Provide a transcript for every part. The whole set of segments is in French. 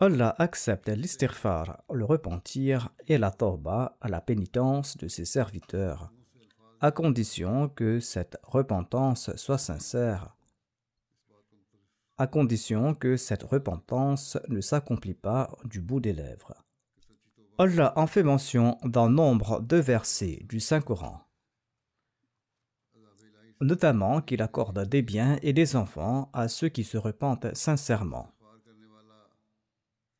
Allah accepte l'istighfar, le repentir et la tawba à la pénitence de ses serviteurs, à condition que cette repentance soit sincère, à condition que cette repentance ne s'accomplit pas du bout des lèvres. Allah en fait mention dans nombre de versets du Saint-Coran, notamment qu'il accorde des biens et des enfants à ceux qui se repentent sincèrement.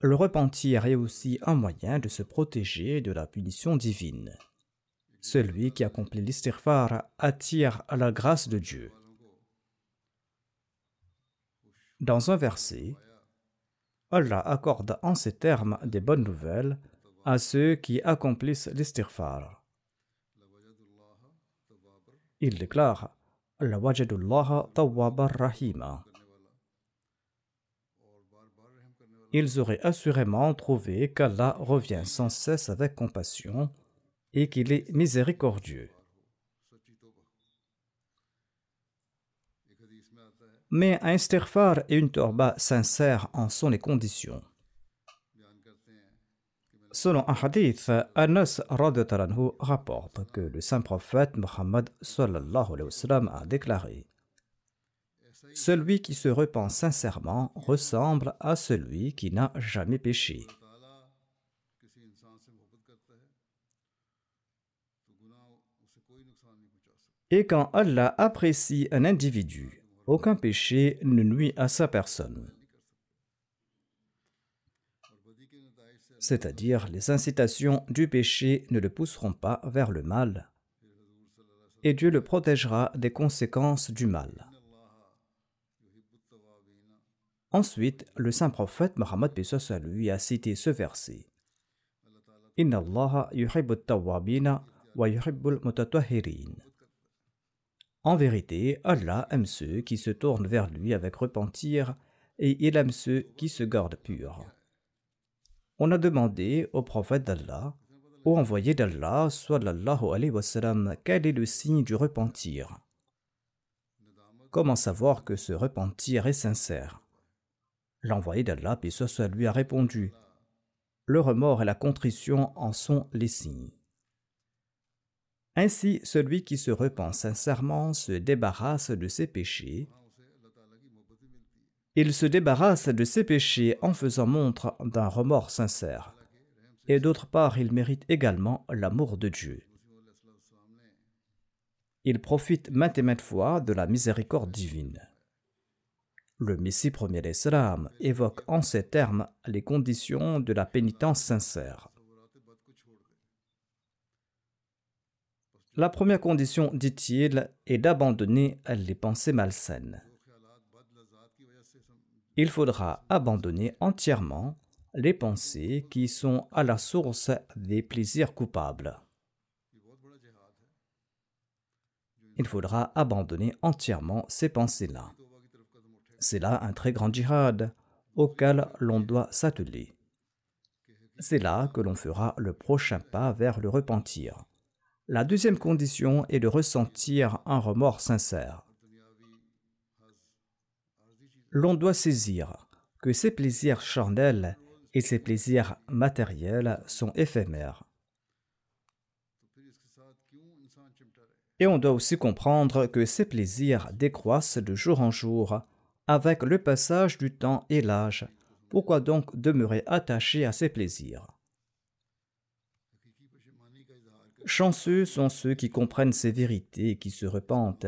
Le repentir est aussi un moyen de se protéger de la punition divine. Celui qui accomplit l'istighfar attire la grâce de Dieu. Dans un verset, Allah accorde en ces termes des bonnes nouvelles à ceux qui accomplissent l'istighfar. Il déclare La wajadullah rahima. Ils auraient assurément trouvé qu'Allah revient sans cesse avec compassion et qu'il est miséricordieux. Mais un istighfar et une torba sincère en sont les conditions. Selon un hadith, Anas rapporte que le saint prophète Muhammad a déclaré celui qui se repent sincèrement ressemble à celui qui n'a jamais péché. Et quand Allah apprécie un individu, aucun péché ne nuit à sa personne. C'est-à-dire les incitations du péché ne le pousseront pas vers le mal, et Dieu le protégera des conséquences du mal. Ensuite, le saint prophète Mohammed lui a cité ce verset. En vérité, Allah aime ceux qui se tournent vers lui avec repentir et il aime ceux qui se gardent purs. On a demandé au prophète d'Allah, au envoyé d'Allah, sallallahu alayhi wa sallam, quel est le signe du repentir? Comment savoir que ce repentir est sincère? L'envoyé d'Allah, puis soit lui, a répondu Le remords et la contrition en sont les signes. Ainsi, celui qui se repent sincèrement se débarrasse de ses péchés. Il se débarrasse de ses péchés en faisant montre d'un remords sincère. Et d'autre part, il mérite également l'amour de Dieu. Il profite maintes et maintes fois de la miséricorde divine. Le Messie premier d'Islam évoque en ces termes les conditions de la pénitence sincère. La première condition, dit-il, est d'abandonner les pensées malsaines. Il faudra abandonner entièrement les pensées qui sont à la source des plaisirs coupables. il faudra abandonner entièrement ces pensées-là. C'est là un très grand djihad auquel l'on doit s'atteler. C'est là que l'on fera le prochain pas vers le repentir. La deuxième condition est de ressentir un remords sincère. L'on doit saisir que ces plaisirs charnels et ces plaisirs matériels sont éphémères. Et on doit aussi comprendre que ces plaisirs décroissent de jour en jour avec le passage du temps et l'âge. Pourquoi donc demeurer attaché à ces plaisirs? Chanceux sont ceux qui comprennent ces vérités et qui se repentent.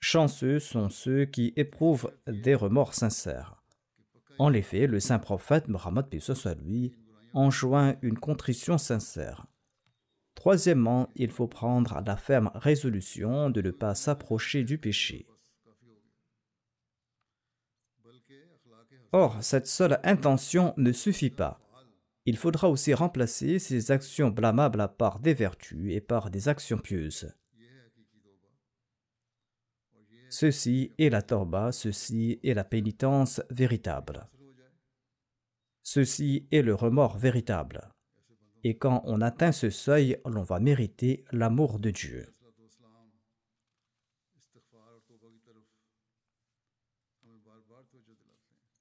Chanceux sont ceux qui éprouvent des remords sincères. En effet, le saint prophète Mohammed soit lui enjoint une contrition sincère. Troisièmement, il faut prendre la ferme résolution de ne pas s'approcher du péché. Or, cette seule intention ne suffit pas. Il faudra aussi remplacer ces actions blâmables par des vertus et par des actions pieuses. Ceci est la torba, ceci est la pénitence véritable. Ceci est le remords véritable. Et quand on atteint ce seuil, l'on va mériter l'amour de Dieu.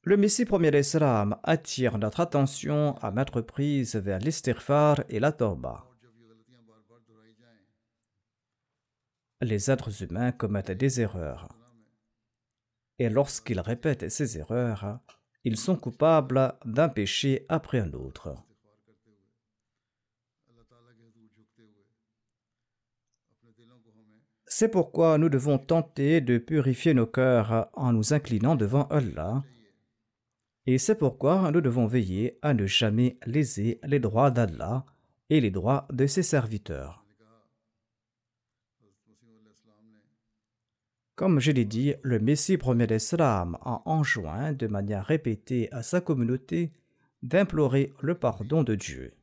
Le Messie premier Islam attire notre attention à mettre prise vers l'istighfar et la torba. Les êtres humains commettent des erreurs. Et lorsqu'ils répètent ces erreurs, ils sont coupables d'un péché après un autre. C'est pourquoi nous devons tenter de purifier nos cœurs en nous inclinant devant Allah et c'est pourquoi nous devons veiller à ne jamais léser les droits d'Allah et les droits de ses serviteurs. Comme je l'ai dit, le Messie premier d'Islam a enjoint de manière répétée à sa communauté d'implorer le pardon de Dieu.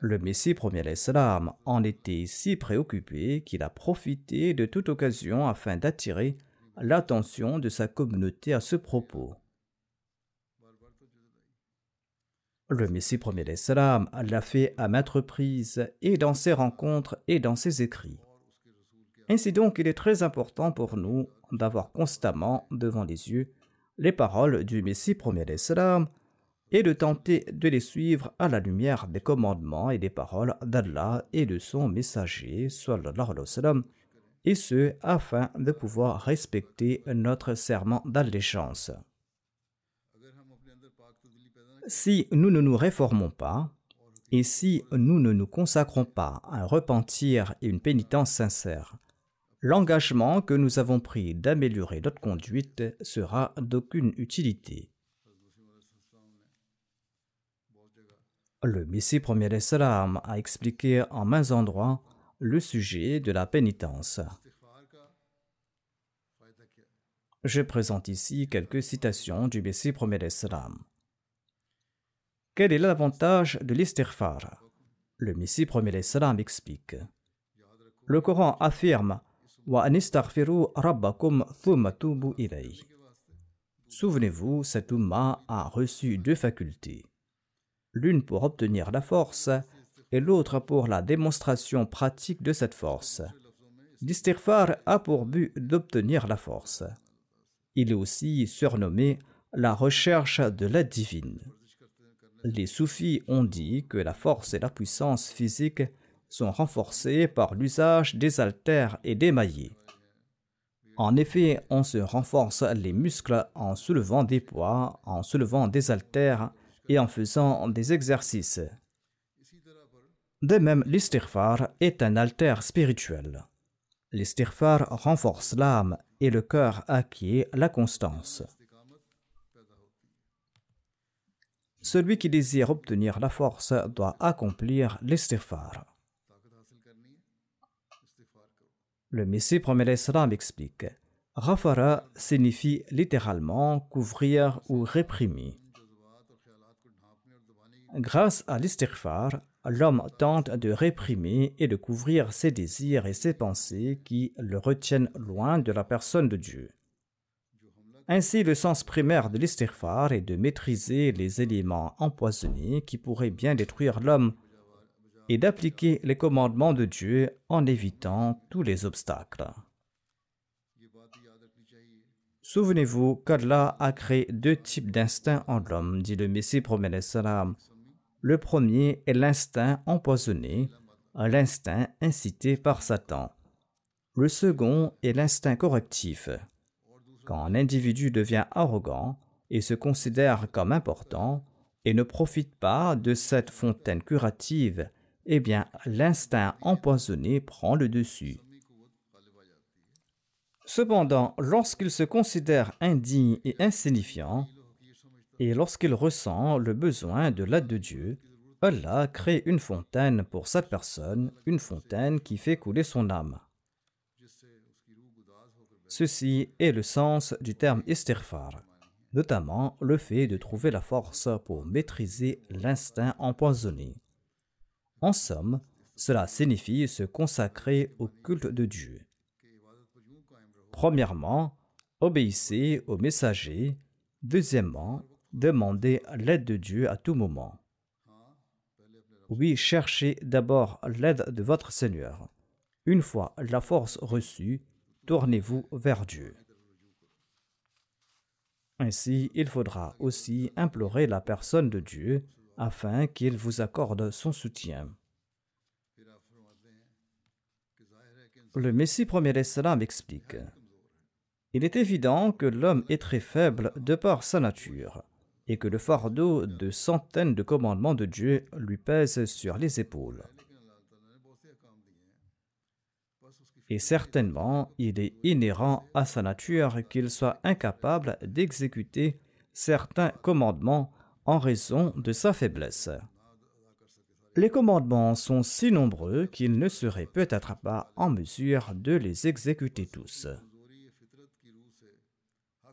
Le Messie premier d'Islam en était si préoccupé qu'il a profité de toute occasion afin d'attirer l'attention de sa communauté à ce propos. Le Messie premier d'Islam l'a fait à maintes reprises et dans ses rencontres et dans ses écrits. Ainsi donc, il est très important pour nous d'avoir constamment devant les yeux les paroles du Messie premier d'Islam et de tenter de les suivre à la lumière des commandements et des paroles d'Allah et de son messager, sallam, et ce afin de pouvoir respecter notre serment d'allégeance. Si nous ne nous réformons pas, et si nous ne nous consacrons pas à un repentir et une pénitence sincère, l'engagement que nous avons pris d'améliorer notre conduite sera d'aucune utilité. Le Messie premier salam a expliqué en mains endroits le sujet de la pénitence. Je présente ici quelques citations du Messie premier salam. Quel est l'avantage de l'istighfar? Le Messie premier salam explique. Le Coran affirme Souvenez-vous, cet Ummah a reçu deux facultés, l'une pour obtenir la force et l'autre pour la démonstration pratique de cette force. L'istighfar a pour but d'obtenir la force. Il est aussi surnommé la recherche de l'aide divine les soufis ont dit que la force et la puissance physique sont renforcées par l'usage des haltères et des maillets. En effet, on se renforce les muscles en soulevant des poids, en soulevant des haltères et en faisant des exercices. De même, l'istighfar est un haltère spirituel. L'istighfar renforce l'âme et le cœur acquiert la constance. Celui qui désire obtenir la force doit accomplir l'istighfar. Le Messie premier l'Islam explique Rafara signifie littéralement couvrir ou réprimer. Grâce à l'istighfar, l'homme tente de réprimer et de couvrir ses désirs et ses pensées qui le retiennent loin de la personne de Dieu. Ainsi, le sens primaire de l'istighfar est de maîtriser les éléments empoisonnés qui pourraient bien détruire l'homme et d'appliquer les commandements de Dieu en évitant tous les obstacles. Souvenez-vous qu'Allah a créé deux types d'instincts en l'homme, dit le Messie promet salam. Le premier est l'instinct empoisonné, l'instinct incité par Satan. Le second est l'instinct correctif. Quand un individu devient arrogant et se considère comme important et ne profite pas de cette fontaine curative, eh bien l'instinct empoisonné prend le dessus. Cependant, lorsqu'il se considère indigne et insignifiant, et lorsqu'il ressent le besoin de l'aide de Dieu, Allah crée une fontaine pour cette personne, une fontaine qui fait couler son âme. Ceci est le sens du terme istighfar, notamment le fait de trouver la force pour maîtriser l'instinct empoisonné. En somme, cela signifie se consacrer au culte de Dieu. Premièrement, obéissez au messager. Deuxièmement, demandez l'aide de Dieu à tout moment. Oui, cherchez d'abord l'aide de votre Seigneur. Une fois la force reçue, tournez-vous vers Dieu. Ainsi, il faudra aussi implorer la personne de Dieu afin qu'il vous accorde son soutien. Le Messie premier salam explique Il est évident que l'homme est très faible de par sa nature et que le fardeau de centaines de commandements de Dieu lui pèse sur les épaules. Et certainement il est inhérent à sa nature qu'il soit incapable d'exécuter certains commandements en raison de sa faiblesse. Les commandements sont si nombreux qu'il ne serait peut-être pas en mesure de les exécuter tous.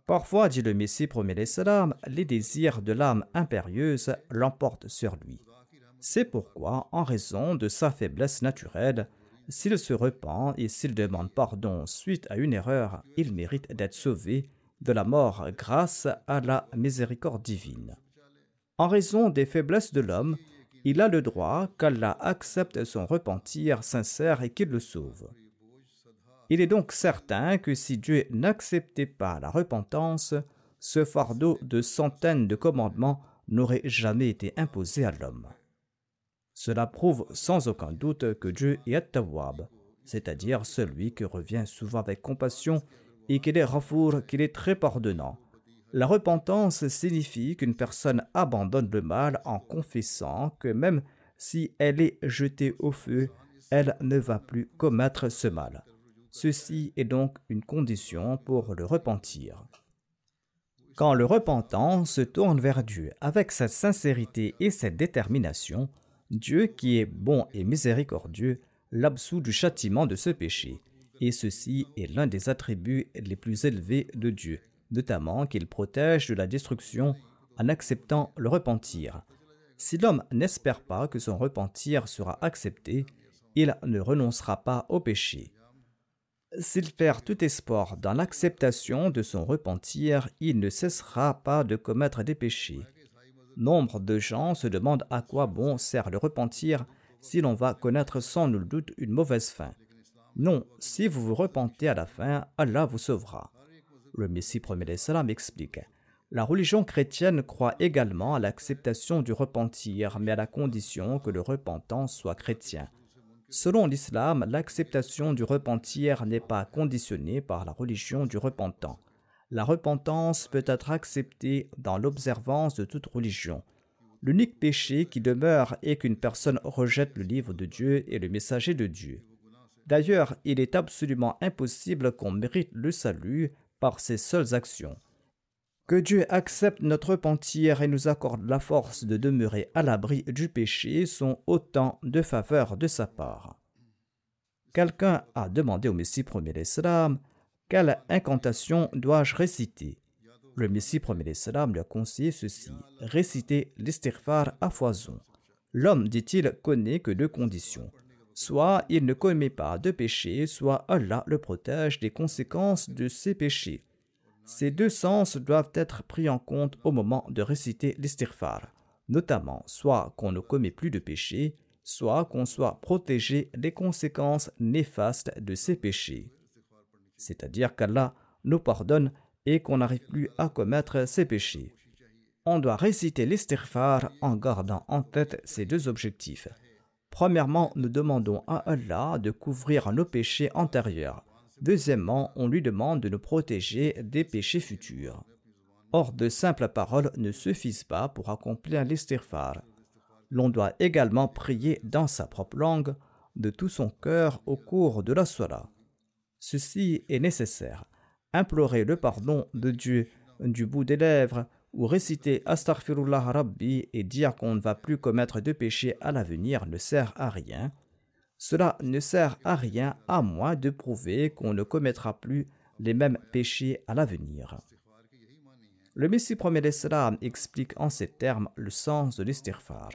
Parfois, dit le Messie premier salam, les désirs de l'âme impérieuse l'emportent sur lui. C'est pourquoi, en raison de sa faiblesse naturelle, s'il se repent et s'il demande pardon suite à une erreur, il mérite d'être sauvé de la mort grâce à la miséricorde divine. En raison des faiblesses de l'homme, il a le droit qu'Allah accepte son repentir sincère et qu'il le sauve. Il est donc certain que si Dieu n'acceptait pas la repentance, ce fardeau de centaines de commandements n'aurait jamais été imposé à l'homme. Cela prouve sans aucun doute que Dieu est At-Tawwab, c'est-à-dire celui qui revient souvent avec compassion et qu'il est Rafour, qu'il est très pardonnant. La repentance signifie qu'une personne abandonne le mal en confessant que même si elle est jetée au feu, elle ne va plus commettre ce mal. Ceci est donc une condition pour le repentir. Quand le repentant se tourne vers Dieu avec cette sincérité et cette détermination, Dieu qui est bon et miséricordieux l'absout du châtiment de ce péché, et ceci est l'un des attributs les plus élevés de Dieu, notamment qu'il protège de la destruction en acceptant le repentir. Si l'homme n'espère pas que son repentir sera accepté, il ne renoncera pas au péché. S'il perd tout espoir dans l'acceptation de son repentir, il ne cessera pas de commettre des péchés. Nombre de gens se demandent à quoi bon sert le repentir si l'on va connaître sans nul doute une mauvaise fin. Non, si vous vous repentez à la fin, Allah vous sauvera. Le Messie premier salam explique. La religion chrétienne croit également à l'acceptation du repentir, mais à la condition que le repentant soit chrétien. Selon l'islam, l'acceptation du repentir n'est pas conditionnée par la religion du repentant la repentance peut être acceptée dans l'observance de toute religion. L'unique péché qui demeure est qu'une personne rejette le livre de Dieu et le messager de Dieu. D'ailleurs, il est absolument impossible qu'on mérite le salut par ses seules actions. Que Dieu accepte notre repentir et nous accorde la force de demeurer à l'abri du péché sont autant de faveurs de sa part. Quelqu'un a demandé au Messie premier l'Islam quelle incantation dois-je réciter? Le Messie premier salam lui a conseillé ceci réciter l'istighfar à foison. L'homme, dit-il, connaît que deux conditions. Soit il ne commet pas de péché, soit Allah le protège des conséquences de ses péchés. Ces deux sens doivent être pris en compte au moment de réciter l'istighfar, notamment soit qu'on ne commet plus de péché, soit qu'on soit protégé des conséquences néfastes de ses péchés. C'est-à-dire qu'Allah nous pardonne et qu'on n'arrive plus à commettre ses péchés. On doit réciter l'istighfar en gardant en tête ces deux objectifs. Premièrement, nous demandons à Allah de couvrir nos péchés antérieurs. Deuxièmement, on lui demande de nous protéger des péchés futurs. Or, de simples paroles ne suffisent pas pour accomplir l'istighfar. L'on doit également prier dans sa propre langue, de tout son cœur au cours de la soirée. Ceci est nécessaire. Implorer le pardon de Dieu du bout des lèvres ou réciter Astaghfirullah Rabbi et dire qu'on ne va plus commettre de péché à l'avenir ne sert à rien. Cela ne sert à rien à moins de prouver qu'on ne commettra plus les mêmes péchés à l'avenir. Le Messie premier l'Islam explique en ces termes le sens de l'istighfar.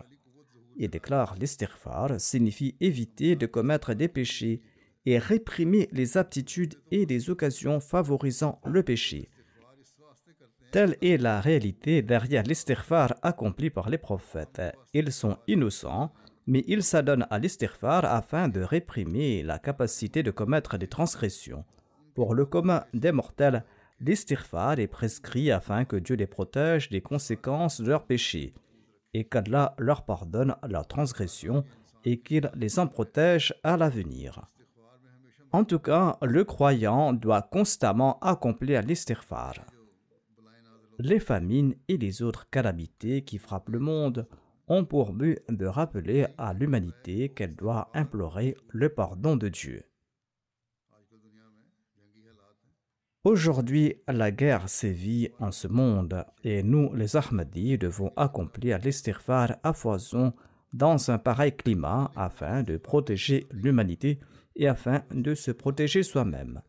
Il déclare l'istighfar signifie éviter de commettre des péchés et réprimer les aptitudes et les occasions favorisant le péché. Telle est la réalité derrière l'istighfar accompli par les prophètes. Ils sont innocents, mais ils s'adonnent à l'istighfar afin de réprimer la capacité de commettre des transgressions. Pour le commun des mortels, l'istighfar est prescrit afin que Dieu les protège des conséquences de leurs péchés et qu'Allah leur pardonne leurs transgressions et qu'il les en protège à l'avenir. En tout cas, le croyant doit constamment accomplir l'istighfar. Les famines et les autres calamités qui frappent le monde ont pour but de rappeler à l'humanité qu'elle doit implorer le pardon de Dieu. Aujourd'hui, la guerre sévit en ce monde et nous, les Ahmadis, devons accomplir l'istighfar à foison dans un pareil climat afin de protéger l'humanité et afin de se protéger soi-même.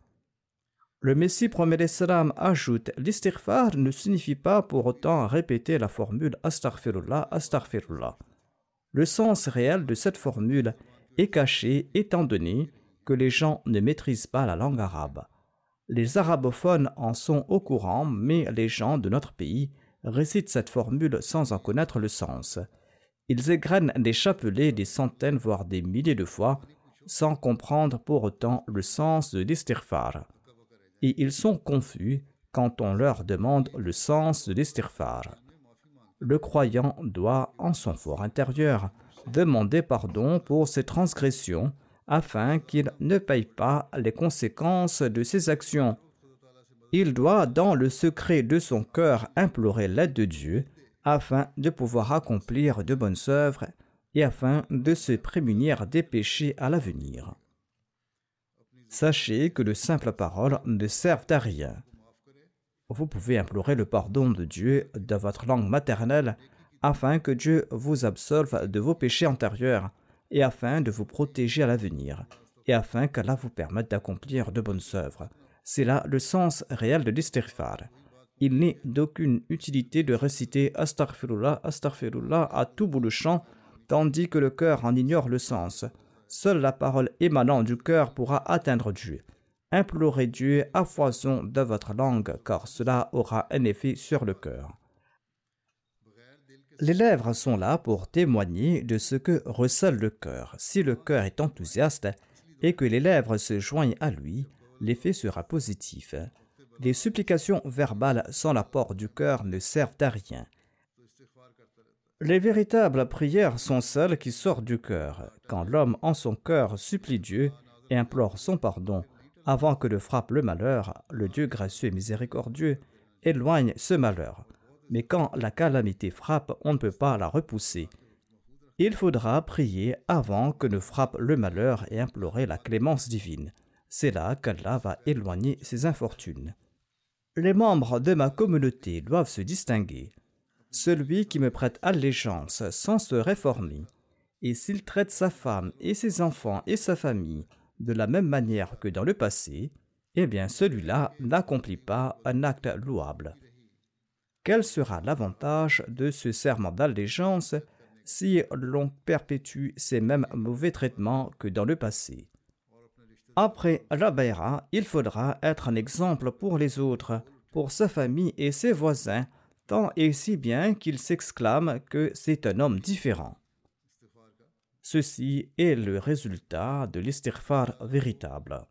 Le Messie promet salam ajoute L'istighfar ne signifie pas pour autant répéter la formule Astaghfirullah, Astaghfirullah. Le sens réel de cette formule est caché étant donné que les gens ne maîtrisent pas la langue arabe. Les arabophones en sont au courant, mais les gens de notre pays récitent cette formule sans en connaître le sens. Ils égrènent des chapelets des centaines voire des milliers de fois sans comprendre pour autant le sens de l'istighfar. Et ils sont confus quand on leur demande le sens de l'istighfar. Le croyant doit, en son fort intérieur, demander pardon pour ses transgressions afin qu'il ne paye pas les conséquences de ses actions. Il doit, dans le secret de son cœur, implorer l'aide de Dieu afin de pouvoir accomplir de bonnes œuvres et afin de se prémunir des péchés à l'avenir. Sachez que de simples paroles ne servent à rien. Vous pouvez implorer le pardon de Dieu dans votre langue maternelle afin que Dieu vous absolve de vos péchés antérieurs et afin de vous protéger à l'avenir et afin qu'Allah vous permette d'accomplir de bonnes œuvres. C'est là le sens réel de l'istighfar. Il n'est d'aucune utilité de réciter Astaghfirullah, Astaghfirullah à tout bout de champ tandis que le cœur en ignore le sens. Seule la parole émanant du cœur pourra atteindre Dieu. Implorez Dieu à foison de votre langue, car cela aura un effet sur le cœur. Les lèvres sont là pour témoigner de ce que recèle le cœur. Si le cœur est enthousiaste et que les lèvres se joignent à lui, l'effet sera positif. Les supplications verbales sans l'apport du cœur ne servent à rien. Les véritables prières sont celles qui sortent du cœur, quand l'homme en son cœur supplie Dieu et implore son pardon avant que le frappe le malheur, le Dieu gracieux et miséricordieux éloigne ce malheur. Mais quand la calamité frappe, on ne peut pas la repousser. Il faudra prier avant que ne frappe le malheur et implorer la clémence divine. C'est là qu'Allah va éloigner ses infortunes. Les membres de ma communauté doivent se distinguer celui qui me prête allégeance sans se réformer, et s'il traite sa femme et ses enfants et sa famille de la même manière que dans le passé, eh bien celui-là n'accomplit pas un acte louable. Quel sera l'avantage de ce serment d'allégeance si l'on perpétue ces mêmes mauvais traitements que dans le passé? Après la il faudra être un exemple pour les autres, pour sa famille et ses voisins, tant et si bien qu'il s'exclame que c'est un homme différent. Ceci est le résultat de l'istighfar véritable.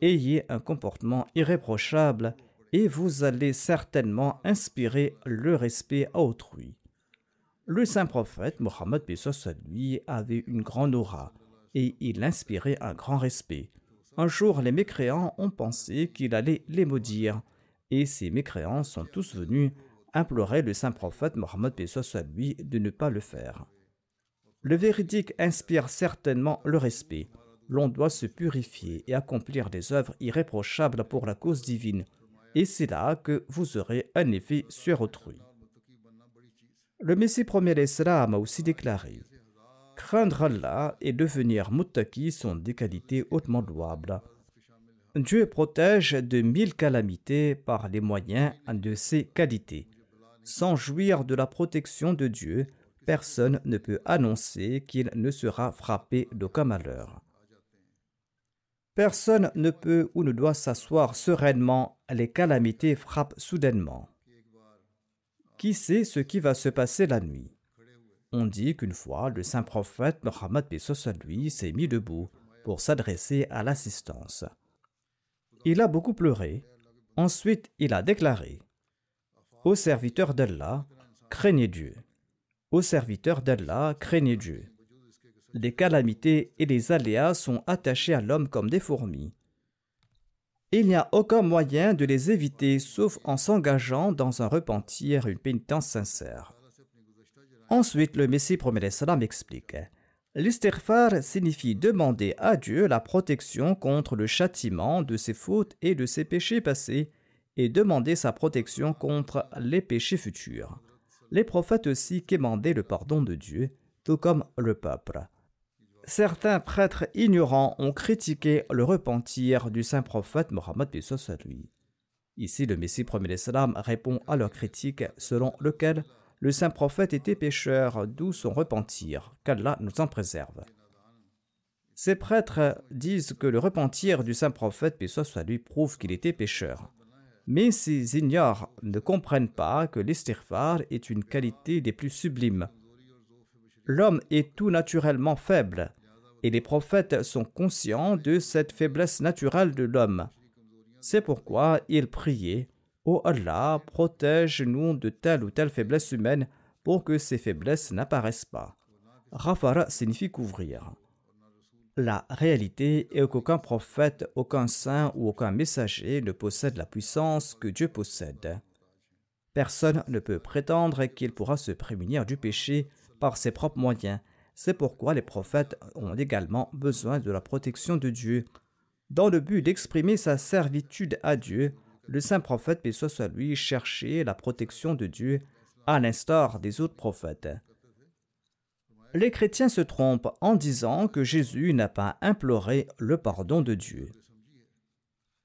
Ayez un comportement irréprochable et vous allez certainement inspirer le respect à autrui. Le saint prophète Mohammed lui avait une grande aura et il inspirait un grand respect. Un jour, les mécréants ont pensé qu'il allait les maudire et ces mécréants sont tous venus implorer le saint prophète Mohammed lui de ne pas le faire. Le véridique inspire certainement le respect. L'on doit se purifier et accomplir des œuvres irréprochables pour la cause divine, et c'est là que vous aurez un effet sur autrui. Le Messie premier l'Islam a aussi déclaré Craindre Allah et devenir muttaki sont des qualités hautement louables. Dieu protège de mille calamités par les moyens de ces qualités. Sans jouir de la protection de Dieu, personne ne peut annoncer qu'il ne sera frappé d'aucun malheur. Personne ne peut ou ne doit s'asseoir sereinement, les calamités frappent soudainement. Qui sait ce qui va se passer la nuit? On dit qu'une fois, le saint prophète Mohammed lui s'est mis debout pour s'adresser à l'assistance. Il a beaucoup pleuré. Ensuite, il a déclaré Ô serviteur d'Allah, craignez Dieu. Ô serviteurs d'Allah, craignez Dieu. Les calamités et les aléas sont attachés à l'homme comme des fourmis. Il n'y a aucun moyen de les éviter sauf en s'engageant dans un repentir une pénitence sincère. Ensuite, le Messie promet salam explique L'istighfar signifie demander à Dieu la protection contre le châtiment de ses fautes et de ses péchés passés et demander sa protection contre les péchés futurs les prophètes aussi quémandaient le pardon de Dieu, tout comme le peuple. Certains prêtres ignorants ont critiqué le repentir du saint prophète Mohammed lui. Ici, le Messie premier salam répond à leur critique selon lequel le saint prophète était pécheur, d'où son repentir, qu'Allah nous en préserve. Ces prêtres disent que le repentir du saint prophète, paix lui, prouve qu'il était pécheur. Mais ces ignorants ne comprennent pas que l'istighfar est une qualité des plus sublimes. L'homme est tout naturellement faible, et les prophètes sont conscients de cette faiblesse naturelle de l'homme. C'est pourquoi ils priaient Ô Allah, protège-nous de telle ou telle faiblesse humaine pour que ces faiblesses n'apparaissent pas. Rafara signifie couvrir. La réalité est qu'aucun prophète, aucun saint ou aucun messager ne possède la puissance que Dieu possède. Personne ne peut prétendre qu'il pourra se prémunir du péché par ses propres moyens. C'est pourquoi les prophètes ont également besoin de la protection de Dieu. Dans le but d'exprimer sa servitude à Dieu, le saint prophète, paix soit lui, cherchait la protection de Dieu à l'instar des autres prophètes. Les chrétiens se trompent en disant que Jésus n'a pas imploré le pardon de Dieu.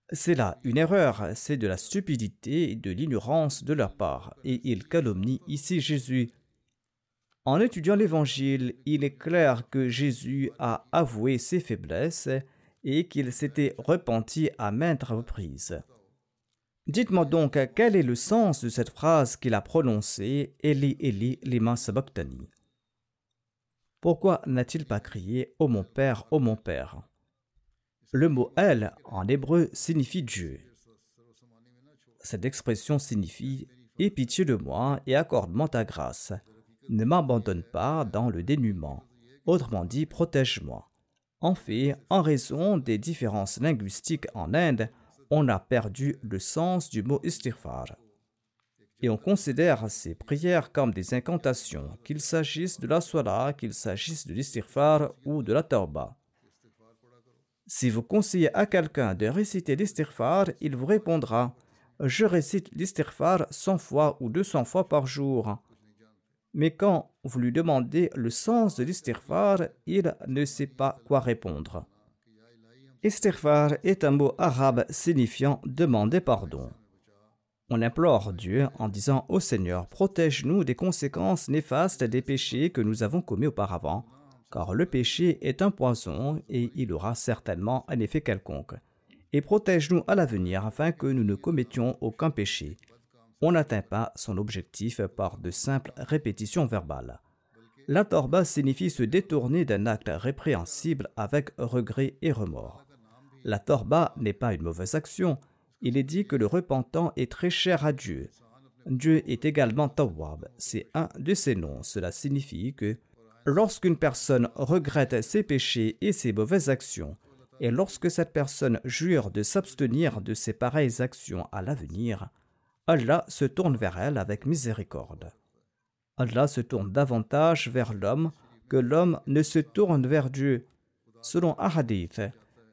C'est là une erreur, c'est de la stupidité et de l'ignorance de leur part, et ils calomnient ici Jésus. En étudiant l'Évangile, il est clair que Jésus a avoué ses faiblesses et qu'il s'était repenti à maintes reprises. Dites-moi donc quel est le sens de cette phrase qu'il a prononcée Eli Eli lima sabachthani? Pourquoi n'a-t-il pas crié Ô mon Père, ô mon Père Le mot El en hébreu signifie Dieu. Cette expression signifie Aie pitié de moi et accorde-moi ta grâce. Ne m'abandonne pas dans le dénuement. Autrement dit, protège-moi. En fait, en raison des différences linguistiques en Inde, on a perdu le sens du mot istighfar et on considère ces prières comme des incantations, qu'il s'agisse de la sola, qu'il s'agisse de l'istighfar ou de la tauba. Si vous conseillez à quelqu'un de réciter l'istighfar, il vous répondra Je récite l'istighfar 100 fois ou 200 fois par jour. Mais quand vous lui demandez le sens de l'istighfar, il ne sait pas quoi répondre. Istighfar est un mot arabe signifiant demander pardon. On implore Dieu en disant Ô Seigneur, protège-nous des conséquences néfastes des péchés que nous avons commis auparavant, car le péché est un poison et il aura certainement un effet quelconque. Et protège-nous à l'avenir afin que nous ne commettions aucun péché. On n'atteint pas son objectif par de simples répétitions verbales. La torba signifie se détourner d'un acte répréhensible avec regret et remords. La torba n'est pas une mauvaise action, il est dit que le repentant est très cher à Dieu. Dieu est également Tawwab, c'est un de ses noms. Cela signifie que lorsqu'une personne regrette ses péchés et ses mauvaises actions, et lorsque cette personne jure de s'abstenir de ses pareilles actions à l'avenir, Allah se tourne vers elle avec miséricorde. Allah se tourne davantage vers l'homme que l'homme ne se tourne vers Dieu. Selon un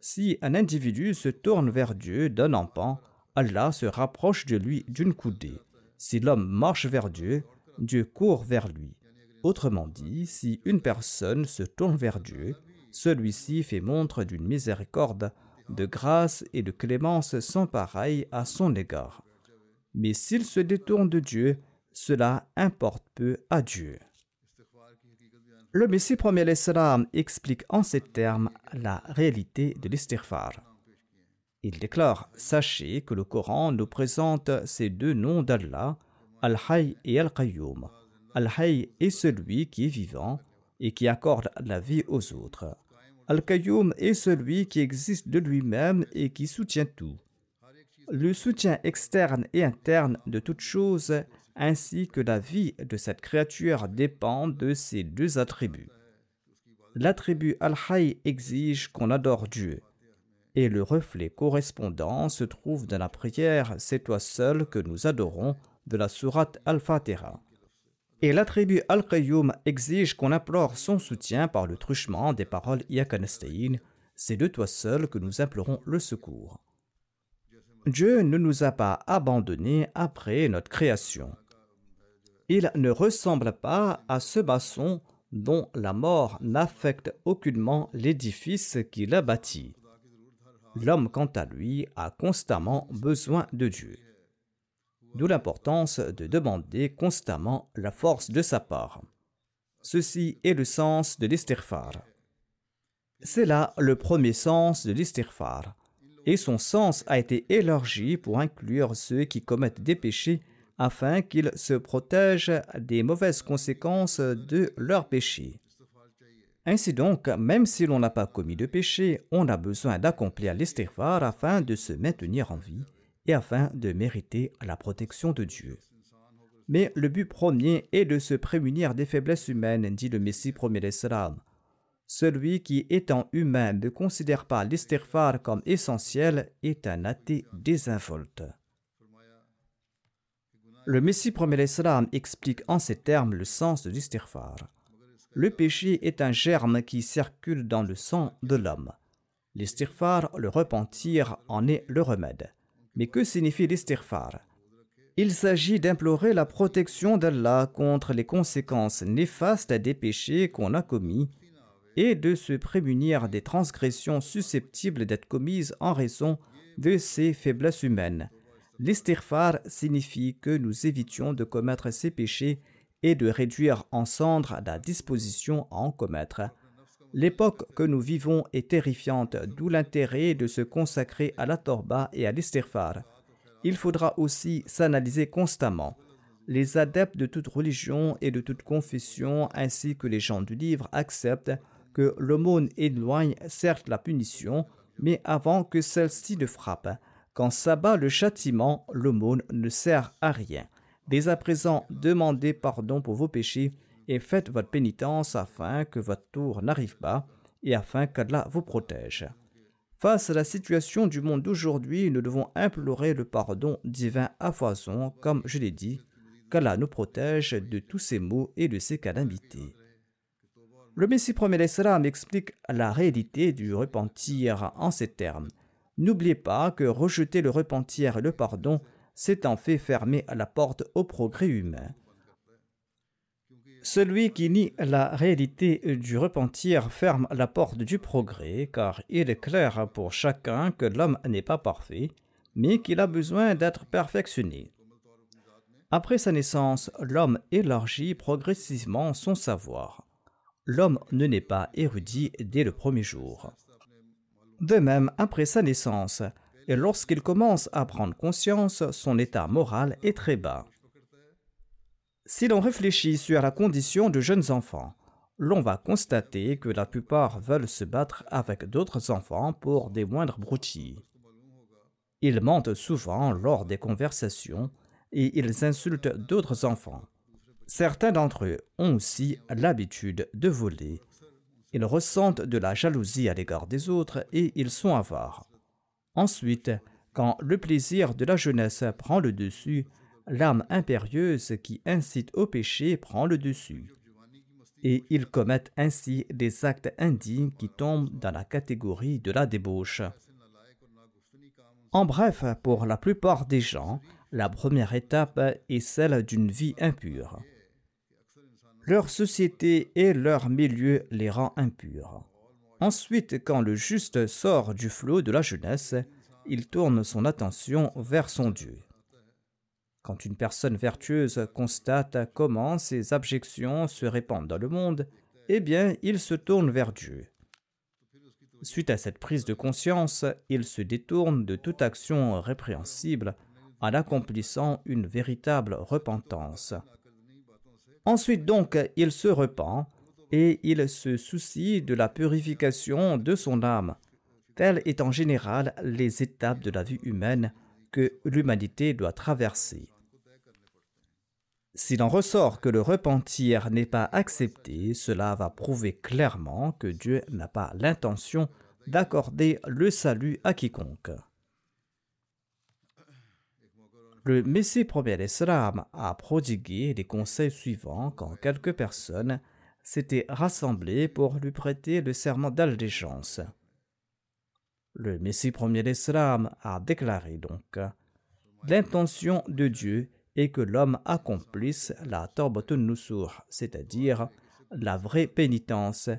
si un individu se tourne vers Dieu d'un empan, Allah se rapproche de lui d'une coudée. Si l'homme marche vers Dieu, Dieu court vers lui. Autrement dit, si une personne se tourne vers Dieu, celui-ci fait montre d'une miséricorde, de grâce et de clémence sans pareil à son égard. Mais s'il se détourne de Dieu, cela importe peu à Dieu. Le Messie premier l'Islam explique en ces termes la réalité de l'istighfar. Il déclare Sachez que le Coran nous présente ces deux noms d'Allah, Al-Hayy et Al-Qayyum. Al-Hayy est celui qui est vivant et qui accorde la vie aux autres. Al-Qayyum est celui qui existe de lui-même et qui soutient tout. Le soutien externe et interne de toute chose ainsi que la vie de cette créature dépend de ces deux attributs. L'attribut Al-Hayy exige qu'on adore Dieu, et le reflet correspondant se trouve dans la prière C'est toi seul que nous adorons de la sourate Al-Fatiha. Et l'attribut Al-Qayyum exige qu'on implore son soutien par le truchement des paroles Yakanestein C'est de toi seul que nous implorons le secours. Dieu ne nous a pas abandonnés après notre création. Il ne ressemble pas à ce maçon dont la mort n'affecte aucunement l'édifice qu'il a bâti. L'homme, quant à lui, a constamment besoin de Dieu. D'où l'importance de demander constamment la force de sa part. Ceci est le sens de l'istighfar. C'est là le premier sens de l'istighfar, et son sens a été élargi pour inclure ceux qui commettent des péchés afin qu'ils se protègent des mauvaises conséquences de leurs péchés. Ainsi donc, même si l'on n'a pas commis de péché, on a besoin d'accomplir l'istighfar afin de se maintenir en vie et afin de mériter la protection de Dieu. Mais le but premier est de se prémunir des faiblesses humaines, dit le Messie premier l'Islam. Celui qui, étant humain, ne considère pas l'istighfar comme essentiel est un athée désinvolte. Le Messie premier l'Islam explique en ces termes le sens de l'istighfar. Le péché est un germe qui circule dans le sang de l'homme. L'istighfar, le repentir, en est le remède. Mais que signifie l'istighfar? Il s'agit d'implorer la protection d'Allah contre les conséquences néfastes des péchés qu'on a commis et de se prémunir des transgressions susceptibles d'être commises en raison de ces faiblesses humaines L'istighfar signifie que nous évitions de commettre ces péchés et de réduire en cendres la disposition à en commettre. L'époque que nous vivons est terrifiante, d'où l'intérêt de se consacrer à la torba et à l'istighfar. Il faudra aussi s'analyser constamment. Les adeptes de toute religion et de toute confession, ainsi que les gens du livre, acceptent que l'aumône éloigne certes la punition, mais avant que celle-ci ne frappe. Quand s'abat le châtiment, l'aumône ne sert à rien. Dès à présent, demandez pardon pour vos péchés et faites votre pénitence afin que votre tour n'arrive pas et afin qu'Allah vous protège. Face à la situation du monde d'aujourd'hui, nous devons implorer le pardon divin à foison, comme je l'ai dit, qu'Allah nous protège de tous ces maux et de ces calamités. Le Messie premier explique la réalité du repentir en ces termes. N'oubliez pas que rejeter le repentir et le pardon, c'est en fait fermer la porte au progrès humain. Celui qui nie la réalité du repentir ferme la porte du progrès, car il est clair pour chacun que l'homme n'est pas parfait, mais qu'il a besoin d'être perfectionné. Après sa naissance, l'homme élargit progressivement son savoir. L'homme ne naît pas érudit dès le premier jour. De même, après sa naissance, et lorsqu'il commence à prendre conscience, son état moral est très bas. Si l'on réfléchit sur la condition de jeunes enfants, l'on va constater que la plupart veulent se battre avec d'autres enfants pour des moindres broutilles. Ils mentent souvent lors des conversations et ils insultent d'autres enfants. Certains d'entre eux ont aussi l'habitude de voler. Ils ressentent de la jalousie à l'égard des autres et ils sont avares. Ensuite, quand le plaisir de la jeunesse prend le dessus, l'âme impérieuse qui incite au péché prend le dessus. Et ils commettent ainsi des actes indignes qui tombent dans la catégorie de la débauche. En bref, pour la plupart des gens, la première étape est celle d'une vie impure. Leur société et leur milieu les rend impurs. Ensuite, quand le juste sort du flot de la jeunesse, il tourne son attention vers son Dieu. Quand une personne vertueuse constate comment ses abjections se répandent dans le monde, eh bien, il se tourne vers Dieu. Suite à cette prise de conscience, il se détourne de toute action répréhensible en accomplissant une véritable repentance. Ensuite donc, il se repent et il se soucie de la purification de son âme. Telles est en général les étapes de la vie humaine que l'humanité doit traverser. S'il en ressort que le repentir n'est pas accepté, cela va prouver clairement que Dieu n'a pas l'intention d'accorder le salut à quiconque. Le Messie premier Islam a prodigué les conseils suivants quand quelques personnes s'étaient rassemblées pour lui prêter le serment d'allégeance. Le Messie premier d'Islam a déclaré donc L'intention de Dieu est que l'homme accomplisse la Torbatun Nusur, c'est-à-dire la vraie pénitence,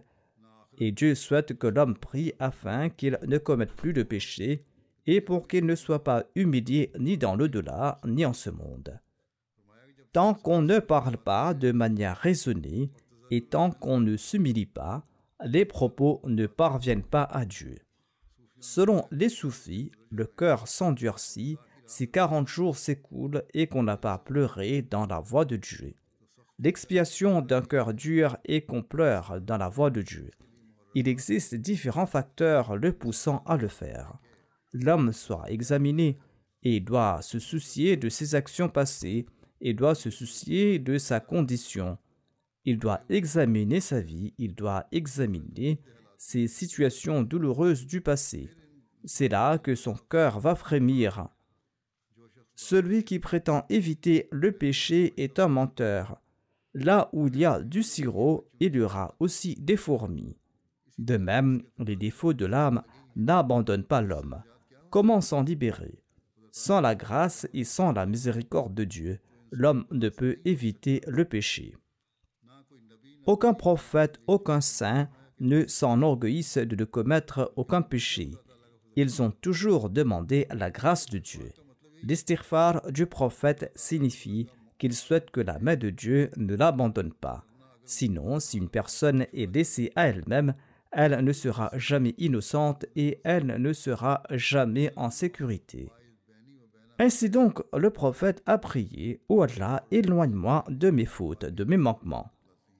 et Dieu souhaite que l'homme prie afin qu'il ne commette plus de péché et pour qu'il ne soit pas humilié ni dans l'au-delà ni en ce monde. Tant qu'on ne parle pas de manière raisonnée et tant qu'on ne s'humilie pas, les propos ne parviennent pas à Dieu. Selon les soufis, le cœur s'endurcit si 40 jours s'écoulent et qu'on n'a pas pleuré dans la voie de Dieu. L'expiation d'un cœur dur est qu'on pleure dans la voie de Dieu. Il existe différents facteurs le poussant à le faire. L'homme soit examiné et doit se soucier de ses actions passées et doit se soucier de sa condition. Il doit examiner sa vie, il doit examiner ses situations douloureuses du passé. C'est là que son cœur va frémir. Celui qui prétend éviter le péché est un menteur. Là où il y a du sirop, il y aura aussi des fourmis. De même, les défauts de l'âme n'abandonnent pas l'homme. Comment s'en libérer? Sans la grâce et sans la miséricorde de Dieu, l'homme ne peut éviter le péché. Aucun prophète, aucun saint ne s'enorgueillissent de ne commettre aucun péché. Ils ont toujours demandé la grâce de Dieu. L'estirfar du prophète signifie qu'il souhaite que la main de Dieu ne l'abandonne pas. Sinon, si une personne est laissée à elle-même, elle ne sera jamais innocente et elle ne sera jamais en sécurité. Ainsi donc, le prophète a prié Ô Allah, éloigne-moi de mes fautes, de mes manquements.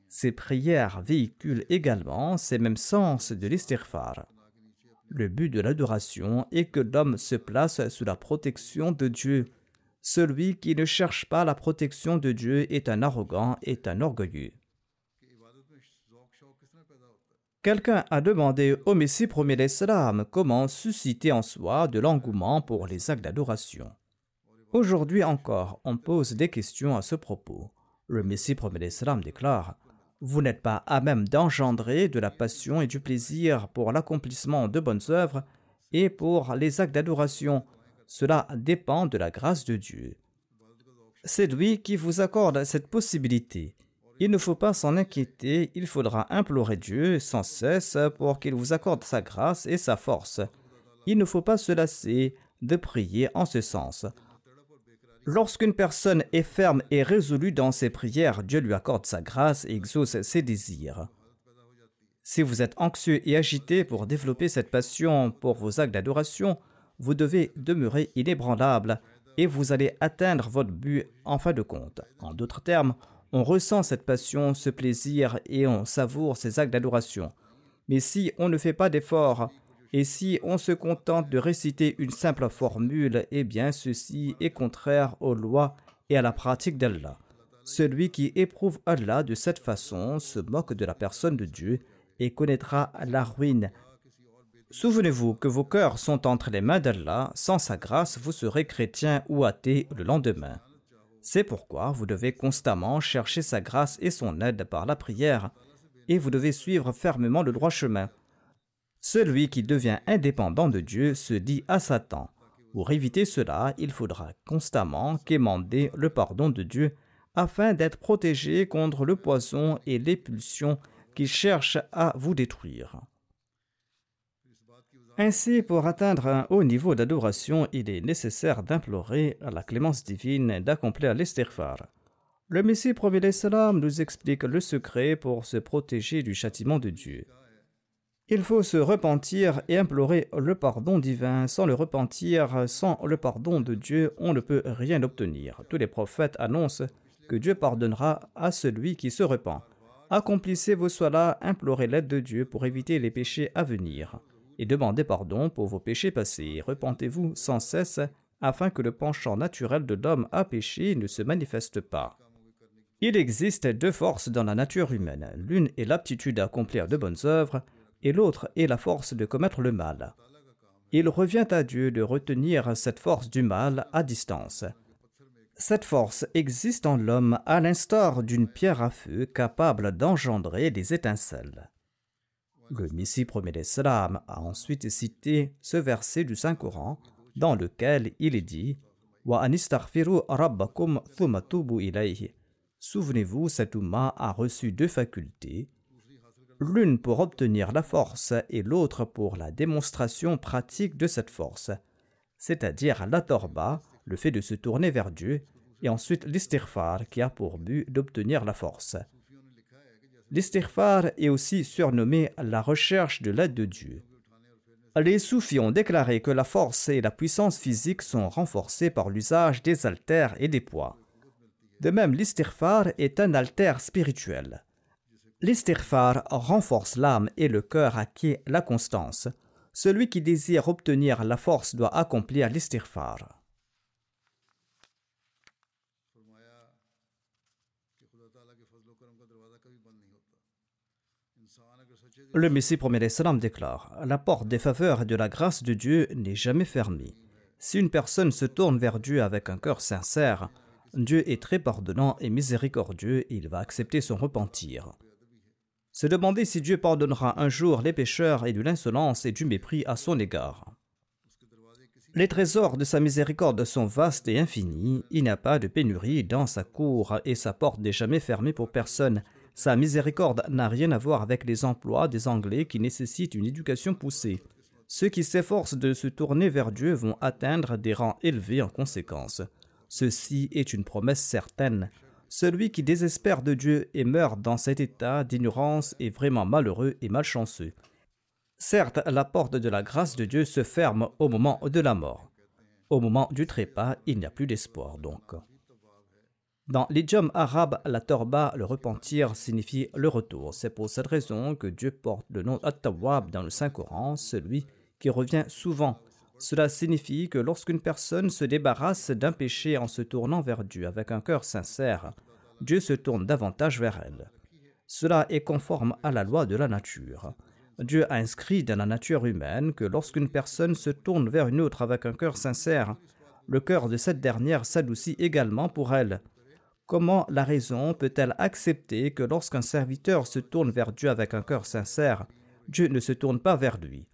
Ces prières véhiculent également ces mêmes sens de l'estirfar. Le but de l'adoration est que l'homme se place sous la protection de Dieu. Celui qui ne cherche pas la protection de Dieu est un arrogant, est un orgueilleux. Quelqu'un a demandé au Messie premier d'Islam comment susciter en soi de l'engouement pour les actes d'adoration. Aujourd'hui encore, on pose des questions à ce propos. Le Messie premier d'Islam déclare Vous n'êtes pas à même d'engendrer de la passion et du plaisir pour l'accomplissement de bonnes œuvres et pour les actes d'adoration. Cela dépend de la grâce de Dieu. C'est lui qui vous accorde cette possibilité. Il ne faut pas s'en inquiéter, il faudra implorer Dieu sans cesse pour qu'il vous accorde sa grâce et sa force. Il ne faut pas se lasser de prier en ce sens. Lorsqu'une personne est ferme et résolue dans ses prières, Dieu lui accorde sa grâce et exauce ses désirs. Si vous êtes anxieux et agité pour développer cette passion pour vos actes d'adoration, vous devez demeurer inébranlable et vous allez atteindre votre but en fin de compte. En d'autres termes, on ressent cette passion, ce plaisir et on savoure ces actes d'adoration. Mais si on ne fait pas d'effort et si on se contente de réciter une simple formule, eh bien ceci est contraire aux lois et à la pratique d'Allah. Celui qui éprouve Allah de cette façon se moque de la personne de Dieu et connaîtra la ruine. Souvenez-vous que vos cœurs sont entre les mains d'Allah, sans sa grâce vous serez chrétien ou athée le lendemain. C'est pourquoi vous devez constamment chercher sa grâce et son aide par la prière, et vous devez suivre fermement le droit chemin. Celui qui devient indépendant de Dieu se dit à Satan. Pour éviter cela, il faudra constamment quémander le pardon de Dieu afin d'être protégé contre le poison et les pulsions qui cherchent à vous détruire. Ainsi, pour atteindre un haut niveau d'adoration, il est nécessaire d'implorer la clémence divine d'accomplir l'estirfar. Le Messie premier salam nous explique le secret pour se protéger du châtiment de Dieu. Il faut se repentir et implorer le pardon divin. Sans le repentir, sans le pardon de Dieu, on ne peut rien obtenir. Tous les prophètes annoncent que Dieu pardonnera à celui qui se repent. Accomplissez vos soins-là, implorez l'aide de Dieu pour éviter les péchés à venir et demandez pardon pour vos péchés passés. Repentez-vous sans cesse afin que le penchant naturel de l'homme à pécher ne se manifeste pas. Il existe deux forces dans la nature humaine. L'une est l'aptitude à accomplir de bonnes œuvres et l'autre est la force de commettre le mal. Il revient à Dieu de retenir cette force du mal à distance. Cette force existe en l'homme à l'instar d'une pierre à feu capable d'engendrer des étincelles. Le Messie premier l'Islam a ensuite cité ce verset du Saint-Coran dans lequel il est dit Souvenez-vous, cet Ummah a reçu deux facultés, l'une pour obtenir la force et l'autre pour la démonstration pratique de cette force, c'est-à-dire la torba, le fait de se tourner vers Dieu, et ensuite l'istighfar qui a pour but d'obtenir la force. L'istighfar est aussi surnommé la recherche de l'aide de Dieu. Les soufis ont déclaré que la force et la puissance physique sont renforcées par l'usage des haltères et des poids. De même, l'istighfar est un altère spirituel. L'istighfar renforce l'âme et le cœur acquiert la constance. Celui qui désire obtenir la force doit accomplir l'istighfar. Le Messie premier déclare La porte des faveurs et de la grâce de Dieu n'est jamais fermée. Si une personne se tourne vers Dieu avec un cœur sincère, Dieu est très pardonnant et miséricordieux et il va accepter son repentir. Se demander si Dieu pardonnera un jour les pécheurs et de l'insolence et du mépris à son égard. Les trésors de sa miséricorde sont vastes et infinis, il n'y a pas de pénurie dans sa cour et sa porte n'est jamais fermée pour personne. Sa miséricorde n'a rien à voir avec les emplois des Anglais qui nécessitent une éducation poussée. Ceux qui s'efforcent de se tourner vers Dieu vont atteindre des rangs élevés en conséquence. Ceci est une promesse certaine. Celui qui désespère de Dieu et meurt dans cet état d'ignorance est vraiment malheureux et malchanceux. Certes, la porte de la grâce de Dieu se ferme au moment de la mort. Au moment du trépas, il n'y a plus d'espoir donc. Dans l'idiome arabe, la torba, le repentir, signifie le retour. C'est pour cette raison que Dieu porte le nom At-Tawwab dans le Saint-Coran, celui qui revient souvent. Cela signifie que lorsqu'une personne se débarrasse d'un péché en se tournant vers Dieu avec un cœur sincère, Dieu se tourne davantage vers elle. Cela est conforme à la loi de la nature. Dieu a inscrit dans la nature humaine que lorsqu'une personne se tourne vers une autre avec un cœur sincère, le cœur de cette dernière s'adoucit également pour elle. Comment la raison peut-elle accepter que lorsqu'un serviteur se tourne vers Dieu avec un cœur sincère, Dieu ne se tourne pas vers lui?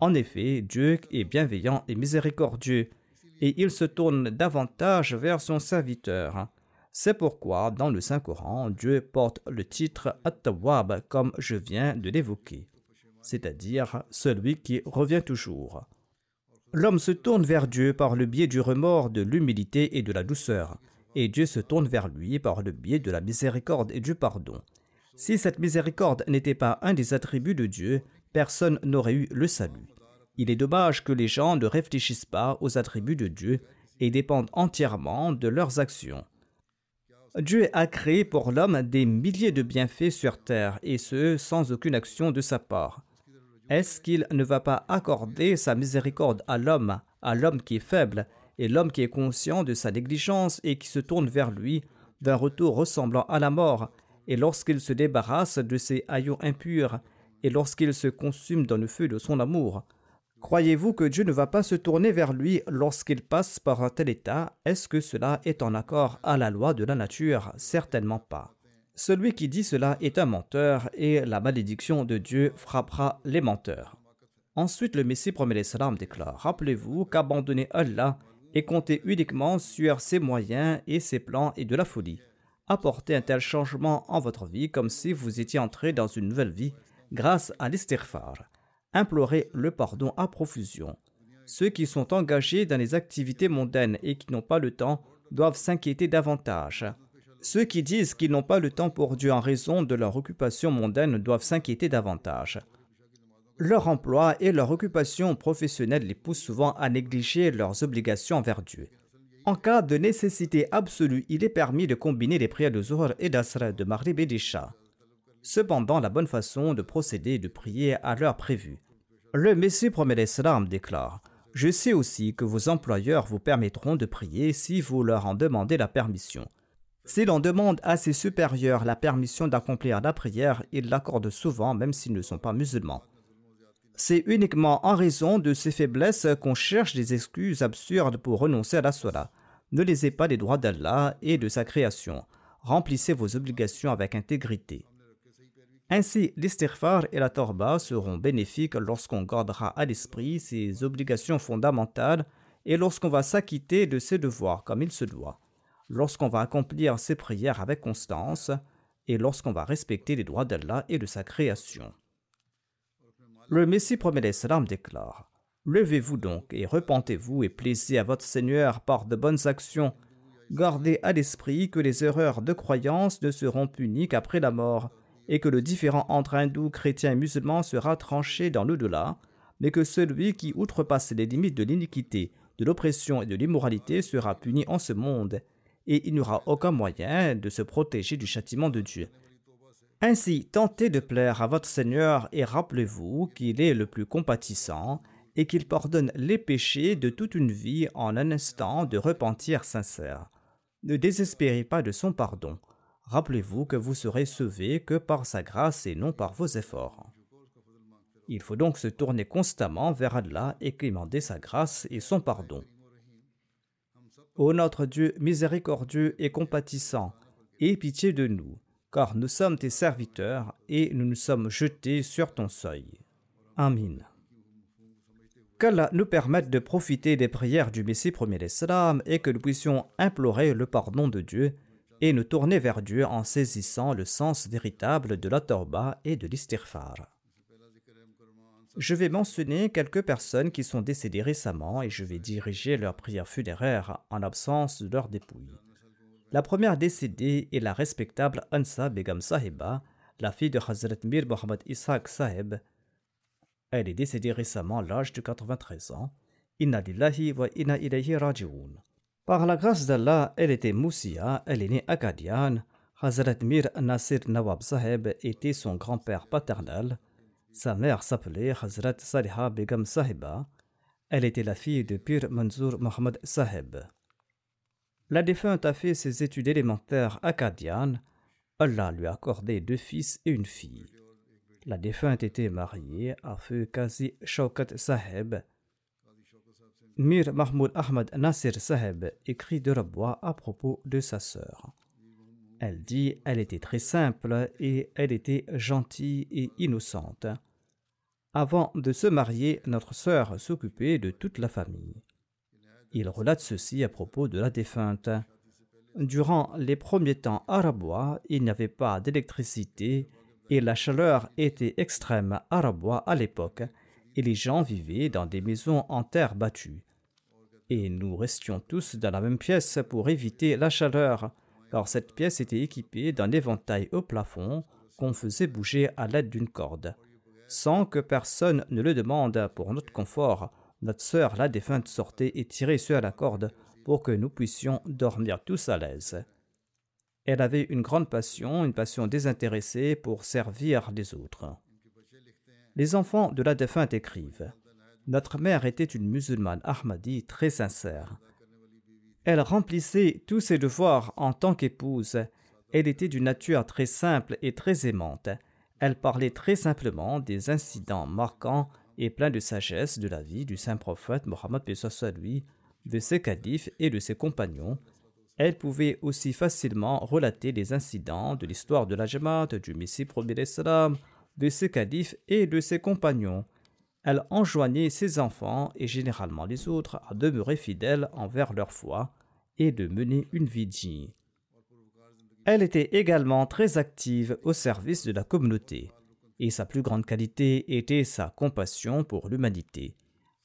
En effet, Dieu est bienveillant et miséricordieux, et il se tourne davantage vers son serviteur. C'est pourquoi, dans le Saint-Coran, Dieu porte le titre At-Tawwab comme je viens de l'évoquer, c'est-à-dire celui qui revient toujours. L'homme se tourne vers Dieu par le biais du remords, de l'humilité et de la douceur, et Dieu se tourne vers lui par le biais de la miséricorde et du pardon. Si cette miséricorde n'était pas un des attributs de Dieu, personne n'aurait eu le salut. Il est dommage que les gens ne réfléchissent pas aux attributs de Dieu et dépendent entièrement de leurs actions. Dieu a créé pour l'homme des milliers de bienfaits sur terre, et ce, sans aucune action de sa part. Est-ce qu'il ne va pas accorder sa miséricorde à l'homme, à l'homme qui est faible, et l'homme qui est conscient de sa négligence et qui se tourne vers lui d'un retour ressemblant à la mort, et lorsqu'il se débarrasse de ses haillons impurs, et lorsqu'il se consume dans le feu de son amour, croyez-vous que Dieu ne va pas se tourner vers lui lorsqu'il passe par un tel état? Est-ce que cela est en accord à la loi de la nature? Certainement pas. Celui qui dit cela est un menteur et la malédiction de Dieu frappera les menteurs. Ensuite, le Messie promet l'Islam déclare Rappelez-vous qu'abandonner Allah et compter uniquement sur ses moyens et ses plans et de la folie. Apportez un tel changement en votre vie comme si vous étiez entré dans une nouvelle vie grâce à l'istighfar. Implorez le pardon à profusion. Ceux qui sont engagés dans les activités mondaines et qui n'ont pas le temps doivent s'inquiéter davantage. Ceux qui disent qu'ils n'ont pas le temps pour Dieu en raison de leur occupation mondaine doivent s'inquiéter davantage. Leur emploi et leur occupation professionnelle les poussent souvent à négliger leurs obligations envers Dieu. En cas de nécessité absolue, il est permis de combiner les prières de Zohar et d'Asra, de Maghrib et. Cependant, la bonne façon de procéder est de prier à l'heure prévue. Le Messie promet l'Islam déclare Je sais aussi que vos employeurs vous permettront de prier si vous leur en demandez la permission. Si l'on demande à ses supérieurs la permission d'accomplir la prière, ils l'accordent souvent même s'ils ne sont pas musulmans. C'est uniquement en raison de ces faiblesses qu'on cherche des excuses absurdes pour renoncer à la Salah. Ne lisez pas les droits d'Allah et de sa création. Remplissez vos obligations avec intégrité. Ainsi, l'istighfar et la torba seront bénéfiques lorsqu'on gardera à l'esprit ses obligations fondamentales et lorsqu'on va s'acquitter de ses devoirs comme il se doit lorsqu'on va accomplir ses prières avec constance et lorsqu'on va respecter les droits d'Allah et de sa création. Le Messie promet l'Islam déclare Levez-vous donc et repentez-vous et plaisez à votre Seigneur par de bonnes actions. Gardez à l'esprit que les erreurs de croyance ne seront punies qu'après la mort et que le différent entre hindous, chrétiens et musulmans sera tranché dans l'au-delà, mais que celui qui outrepasse les limites de l'iniquité, de l'oppression et de l'immoralité sera puni en ce monde et il n'y aura aucun moyen de se protéger du châtiment de Dieu. Ainsi, tentez de plaire à votre Seigneur et rappelez-vous qu'il est le plus compatissant et qu'il pardonne les péchés de toute une vie en un instant de repentir sincère. Ne désespérez pas de son pardon. Rappelez-vous que vous serez sauvé que par sa grâce et non par vos efforts. Il faut donc se tourner constamment vers Allah et demander sa grâce et son pardon. Ô notre Dieu miséricordieux et compatissant, aie pitié de nous, car nous sommes tes serviteurs et nous nous sommes jetés sur ton seuil. Amin. Qu'Allah nous permette de profiter des prières du Messie premier l'Islam et que nous puissions implorer le pardon de Dieu et nous tourner vers Dieu en saisissant le sens véritable de la Torba et de l'istighfar. Je vais mentionner quelques personnes qui sont décédées récemment et je vais diriger leurs prières funéraires en absence de leurs dépouilles. La première décédée est la respectable Ansa Begum Sahiba, la fille de Hazrat Mir Mohammad Ishaq Sahib. Elle est décédée récemment à l'âge de 93 ans. Wa inna ilayhi. Par la grâce d'Allah, elle était Moussia, elle est née Kadian. Hazrat Mir Nasir Nawab Sahib était son grand-père paternel. Sa mère s'appelait Hazrat Saliha Begum Sahiba. Elle était la fille de Pir Manzour Mohammad Sahib. La défunte a fait ses études élémentaires à Kadian. Allah lui a accordé deux fils et une fille. La défunte était mariée à feu Kazi Shaukat Sahib. Mir Mahmoud Ahmad Nasir Sahib écrit de bois à propos de sa sœur. Elle dit elle était très simple et elle était gentille et innocente. Avant de se marier, notre sœur s'occupait de toute la famille. Il relate ceci à propos de la défunte. Durant les premiers temps arabois, il n'y avait pas d'électricité et la chaleur était extrême arabois à l'époque, et les gens vivaient dans des maisons en terre battue. Et nous restions tous dans la même pièce pour éviter la chaleur, car cette pièce était équipée d'un éventail au plafond qu'on faisait bouger à l'aide d'une corde. Sans que personne ne le demande pour notre confort, notre sœur, la défunte, sortait et tirait sur la corde pour que nous puissions dormir tous à l'aise. Elle avait une grande passion, une passion désintéressée pour servir les autres. Les enfants de la défunte écrivent Notre mère était une musulmane Ahmadi très sincère. Elle remplissait tous ses devoirs en tant qu'épouse. Elle était d'une nature très simple et très aimante. Elle parlait très simplement des incidents marquants et pleins de sagesse de la vie du saint prophète Mohammed lui, de ses califes et de ses compagnons. Elle pouvait aussi facilement relater les incidents de l'histoire de la Jamaat, du Messie premier de ses califes et de ses compagnons. Elle enjoignait ses enfants et généralement les autres à demeurer fidèles envers leur foi et de mener une vie digne. Elle était également très active au service de la communauté, et sa plus grande qualité était sa compassion pour l'humanité.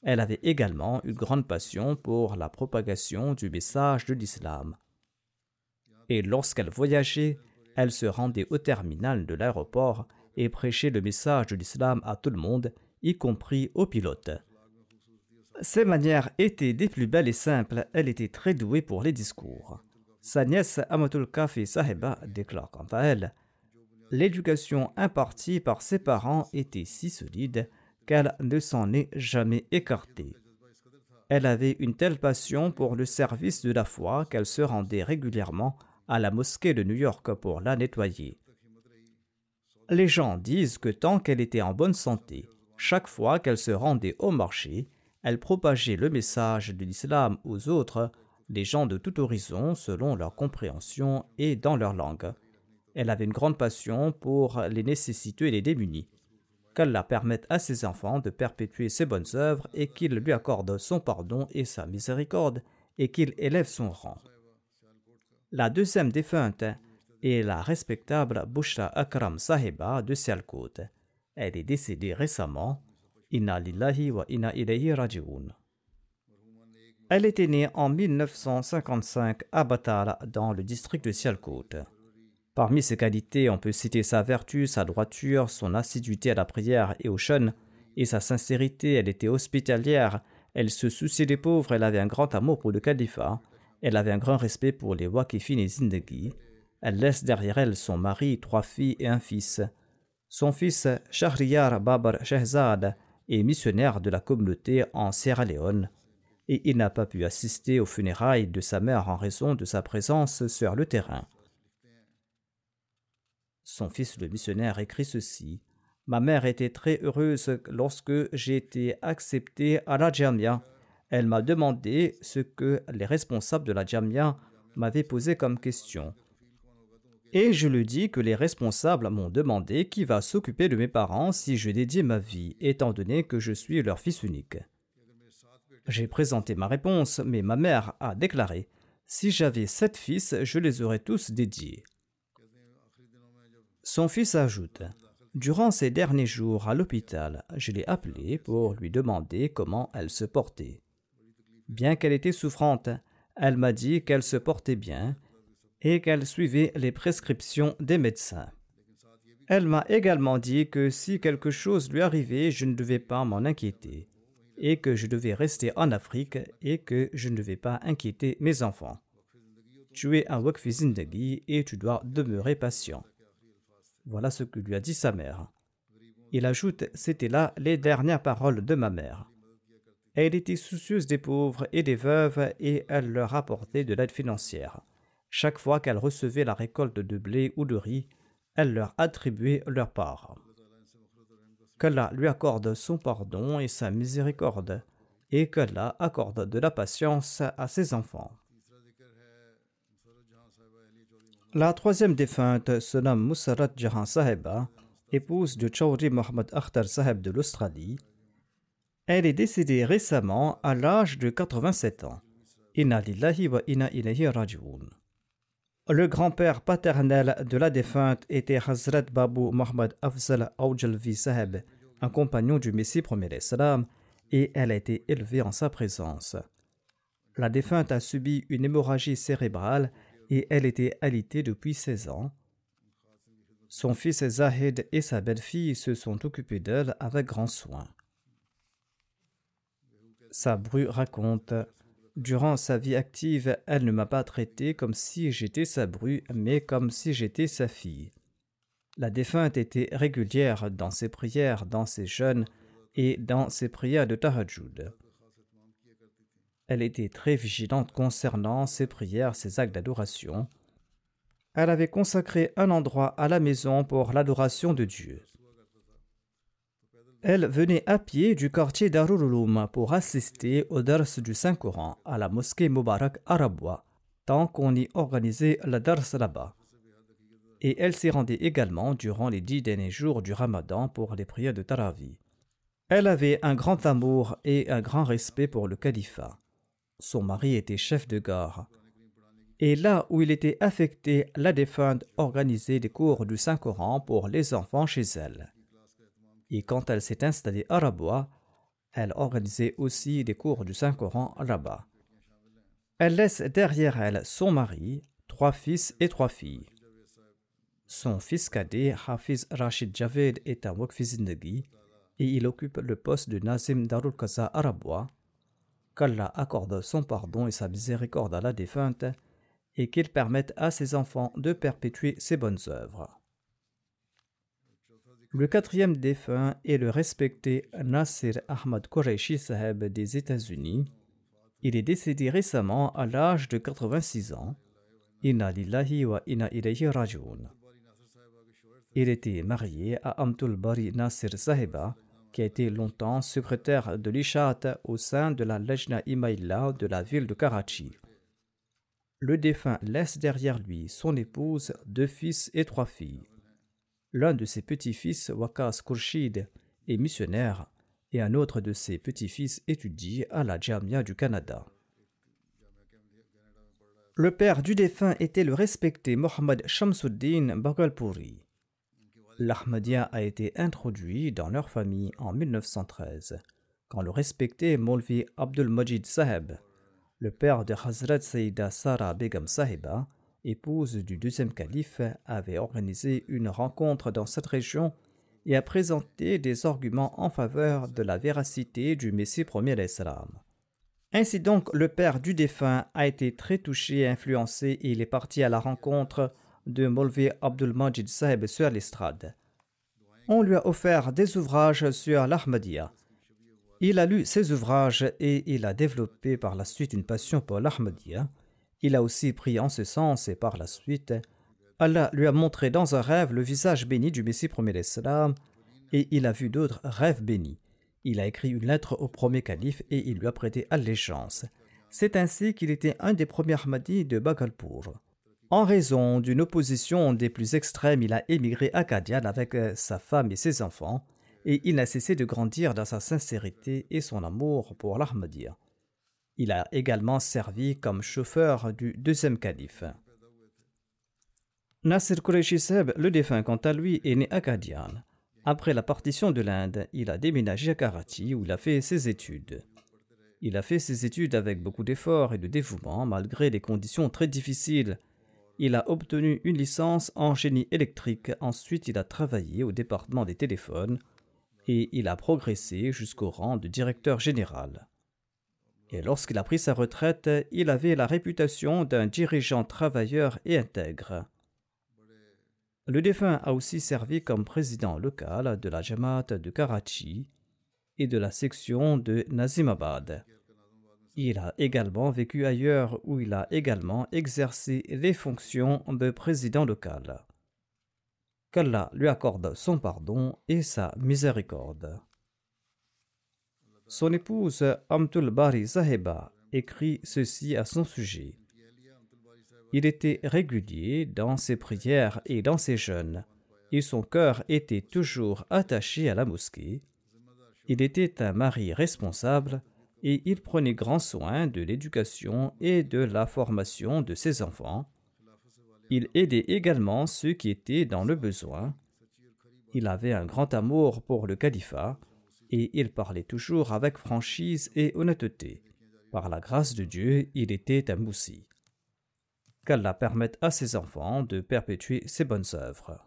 Elle avait également une grande passion pour la propagation du message de l'islam. Et lorsqu'elle voyageait, elle se rendait au terminal de l'aéroport et prêcher le message de l'islam à tout le monde, y compris aux pilotes. Ses manières étaient des plus belles et simples, elle était très douée pour les discours. Sa nièce Amatul Kafi Sahiba déclare quant à elle L'éducation impartie par ses parents était si solide qu'elle ne s'en est jamais écartée. Elle avait une telle passion pour le service de la foi qu'elle se rendait régulièrement à la mosquée de New York pour la nettoyer. Les gens disent que tant qu'elle était en bonne santé, chaque fois qu'elle se rendait au marché, elle propageait le message de l'islam aux autres, les gens de tout horizon, selon leur compréhension et dans leur langue. Elle avait une grande passion pour les nécessiteux et les démunis. Qu'Allah permette à ses enfants de perpétuer ses bonnes œuvres et qu'il lui accorde son pardon et sa miséricorde et qu'il élève son rang. La deuxième défunte et la respectable Bushra Akram Sahiba de Sialkot. Elle est décédée récemment. Wa. Elle était née en 1955 à Batala, dans le district de Sialkot. Parmi ses qualités, on peut citer sa vertu, sa droiture, son assiduité à la prière et au chêne, et sa sincérité. Elle était hospitalière, elle se souciait des pauvres, elle avait un grand amour pour le califat, elle avait un grand respect pour les wakifin et zindagi, elle laisse derrière elle son mari, trois filles et un fils. Son fils Shahriyar Babar Shehzad est missionnaire de la communauté en Sierra Leone et il n'a pas pu assister aux funérailles de sa mère en raison de sa présence sur le terrain. Son fils le missionnaire écrit ceci. Ma mère était très heureuse lorsque j'ai été accepté à la Jamia. Elle m'a demandé ce que les responsables de la Jamia m'avaient posé comme question. Et je lui dis que les responsables m'ont demandé qui va s'occuper de mes parents si je dédie ma vie, étant donné que je suis leur fils unique. J'ai présenté ma réponse, mais ma mère a déclaré Si j'avais sept fils, je les aurais tous dédiés. Son fils ajoute Durant ces derniers jours à l'hôpital, je l'ai appelée pour lui demander comment elle se portait. Bien qu'elle était souffrante, elle m'a dit qu'elle se portait bien et qu'elle suivait les prescriptions des médecins. Elle m'a également dit que si quelque chose lui arrivait, je ne devais pas m'en inquiéter, et que je devais rester en Afrique et que je ne devais pas inquiéter mes enfants. Tu es un Wakfi Zindagi et tu dois demeurer patient. Voilà ce que lui a dit sa mère. Il ajoute C'était là les dernières paroles de ma mère. Elle était soucieuse des pauvres et des veuves et elle leur apportait de l'aide financière. Chaque fois qu'elle recevait la récolte de blé ou de riz, elle leur attribuait leur part. Qu'Allah lui accorde son pardon et sa miséricorde, et qu'Allah accorde de la patience à ses enfants. La troisième défunte se nomme Musarat Jahan Saheba, épouse de Chaudhry Mohamed Akhtar Saheb de l'Australie. Elle est décédée récemment à l'âge de 87 ans. Inna lillahi wa raji'un. Le grand-père paternel de la défunte était Hazrat Babu Mohammad Afzal Aujalvi Saheb, un compagnon du Messie premier salam, et elle a été élevée en sa présence. La défunte a subi une hémorragie cérébrale et elle était alitée depuis 16 ans. Son fils Zahid et sa belle-fille se sont occupés d'elle avec grand soin. Sabru raconte Durant sa vie active, elle ne m'a pas traité comme si j'étais sa bru, mais comme si j'étais sa fille. La défunte était régulière dans ses prières, dans ses jeûnes et dans ses prières de Tahajjud. Elle était très vigilante concernant ses prières, ses actes d'adoration. Elle avait consacré un endroit à la maison pour l'adoration de Dieu. Elle venait à pied du quartier d'Arululum pour assister au Dars du Saint-Coran à la mosquée Mubarak Arabwa, tant qu'on y organisait le Dars là-bas. Et elle s'y rendait également durant les dix derniers jours du Ramadan pour les prières de Taravi. Elle avait un grand amour et un grand respect pour le califat. Son mari était chef de gare. Et là où il était affecté, la défunte organisait des cours du Saint-Coran pour les enfants chez elle et quand elle s'est installée à Rabat, elle organisait aussi des cours du Saint-Coran à Rabat. Elle laisse derrière elle son mari, trois fils et trois filles. Son fils cadet, Hafiz Rashid Javed, est un Waqfi et il occupe le poste de Nazim Darul Qaza à Rabat. Qu'Allah accorde son pardon et sa miséricorde à la défunte et qu'il permette à ses enfants de perpétuer ses bonnes œuvres. Le quatrième défunt est le respecté Nasir Ahmad Qureshi Saheb des États-Unis. Il est décédé récemment à l'âge de 86 ans. Inna lillahi wa. Il était marié à Amtul Bari Nasir Saheba, qui a été longtemps secrétaire de l'Ishat au sein de la Lejna Imaïla de la ville de Karachi. Le défunt laisse derrière lui son épouse, deux fils et trois filles. L'un de ses petits-fils, Wakas Khurshid, est missionnaire et un autre de ses petits-fils étudie à la Jamia du Canada. Le père du défunt était le respecté Mohammad Shamsuddin Bagalpuri. L'Ahmadiyya a été introduit dans leur famille en 1913, quand le respecté Molvi Abdul Majid Saheb, le père de Hazrat Sayyida Sara Begum Sahiba, épouse du deuxième calife, avait organisé une rencontre dans cette région et a présenté des arguments en faveur de la véracité du Messie premier d'Islam. Ainsi donc, le père du défunt a été très touché et influencé et il est parti à la rencontre de Molvi Abdul Majid Sahib sur l'estrade. On lui a offert des ouvrages sur l'Ahmadiyya. Il a lu ces ouvrages et il a développé par la suite une passion pour l'Ahmadiyya. Il a aussi pris en ce sens et par la suite, Allah lui a montré dans un rêve le visage béni du Messie premier d'Islam et il a vu d'autres rêves bénis. Il a écrit une lettre au premier calife et il lui a prêté allégeance. C'est ainsi qu'il était un des premiers Ahmadis de Bagalpur. En raison d'une opposition des plus extrêmes, il a émigré à Kadian avec sa femme et ses enfants, et il n'a cessé de grandir dans sa sincérité et son amour pour l'Ahmadiyya. Il a également servi comme chauffeur du deuxième calife. Nasir Qureshi le défunt quant à lui, est né à Kadian. Après la partition de l'Inde, il a déménagé à Karachi où il a fait ses études. Il a fait ses études avec beaucoup d'efforts et de dévouement malgré des conditions très difficiles. Il a obtenu une licence en génie électrique. Ensuite, il a travaillé au département des téléphones et il a progressé jusqu'au rang de directeur général et lorsqu'il a pris sa retraite, il avait la réputation d'un dirigeant travailleur et intègre. Le défunt a aussi servi comme président local de la Jamaat de Karachi et de la section de Nazimabad. Il a également vécu ailleurs où il a également exercé les fonctions de président local. Qu'Allah lui accorde son pardon et sa miséricorde. Son épouse Amtul Bari Saheba écrit ceci à son sujet. Il était régulier dans ses prières et dans ses jeûnes, et son cœur était toujours attaché à la mosquée. Il était un mari responsable et il prenait grand soin de l'éducation et de la formation de ses enfants. Il aidait également ceux qui étaient dans le besoin Il avait un grand amour pour le califat et il parlait toujours avec franchise et honnêteté. Par la grâce de Dieu, il était un moussi. Qu'Allah permette à ses enfants de perpétuer ses bonnes œuvres.